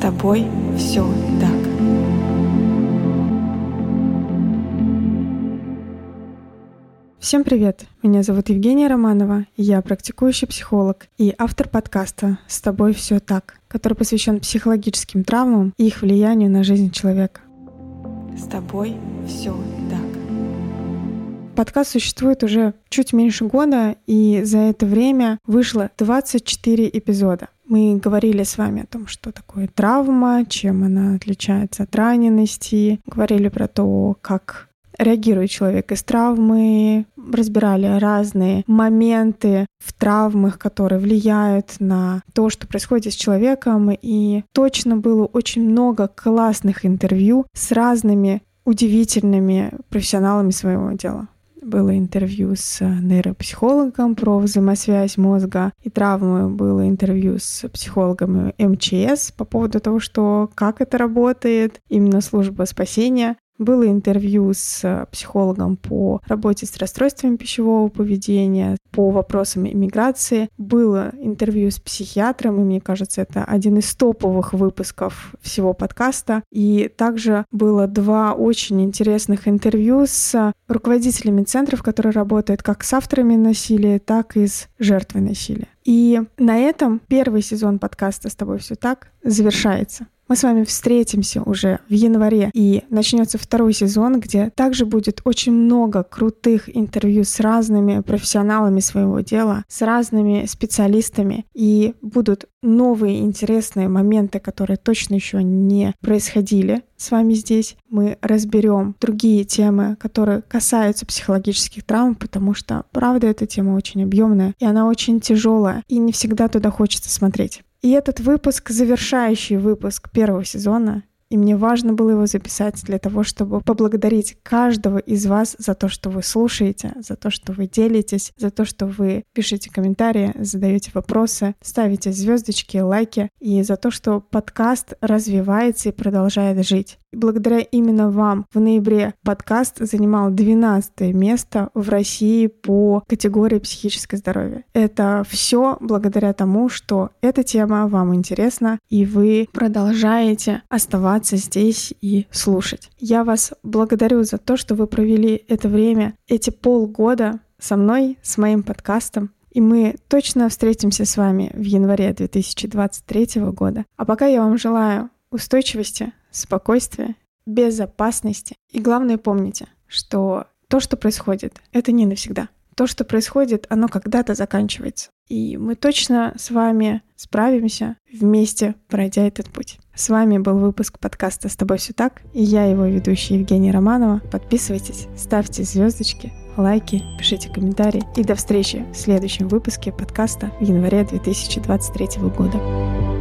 тобой все так. Всем привет! Меня зовут Евгения Романова, я практикующий психолог и автор подкаста «С тобой все так», который посвящен психологическим травмам и их влиянию на жизнь человека. С тобой все так. Подкаст существует уже чуть меньше года, и за это время вышло 24 эпизода. Мы говорили с вами о том, что такое травма, чем она отличается от ранености, говорили про то, как реагирует человек из травмы, разбирали разные моменты в травмах, которые влияют на то, что происходит с человеком. И точно было очень много классных интервью с разными удивительными профессионалами своего дела было интервью с нейропсихологом про взаимосвязь мозга и травмы, было интервью с психологом МЧС по поводу того, что как это работает, именно служба спасения. Было интервью с э, психологом по работе с расстройствами пищевого поведения, по вопросам иммиграции. Было интервью с психиатром, и мне кажется, это один из топовых выпусков всего подкаста. И также было два очень интересных интервью с руководителями центров, которые работают как с авторами насилия, так и с жертвой насилия. И на этом первый сезон подкаста «С тобой все так» завершается. Мы с вами встретимся уже в январе, и начнется второй сезон, где также будет очень много крутых интервью с разными профессионалами своего дела, с разными специалистами, и будут новые интересные моменты, которые точно еще не происходили с вами здесь. Мы разберем другие темы, которые касаются психологических травм, потому что, правда, эта тема очень объемная, и она очень тяжелая, и не всегда туда хочется смотреть. И этот выпуск, завершающий выпуск первого сезона, и мне важно было его записать для того, чтобы поблагодарить каждого из вас за то, что вы слушаете, за то, что вы делитесь, за то, что вы пишете комментарии, задаете вопросы, ставите звездочки, лайки, и за то, что подкаст развивается и продолжает жить. Благодаря именно вам в ноябре подкаст занимал 12 место в России по категории психическое здоровье. Это все благодаря тому, что эта тема вам интересна, и вы продолжаете оставаться здесь и слушать. Я вас благодарю за то, что вы провели это время, эти полгода со мной, с моим подкастом. И мы точно встретимся с вами в январе 2023 года. А пока я вам желаю устойчивости, спокойствия, безопасности. И главное помните, что то, что происходит, это не навсегда. То, что происходит, оно когда-то заканчивается. И мы точно с вами справимся вместе, пройдя этот путь. С вами был выпуск подкаста «С тобой все так» и я, его ведущая Евгения Романова. Подписывайтесь, ставьте звездочки, лайки, пишите комментарии. И до встречи в следующем выпуске подкаста в январе 2023 года.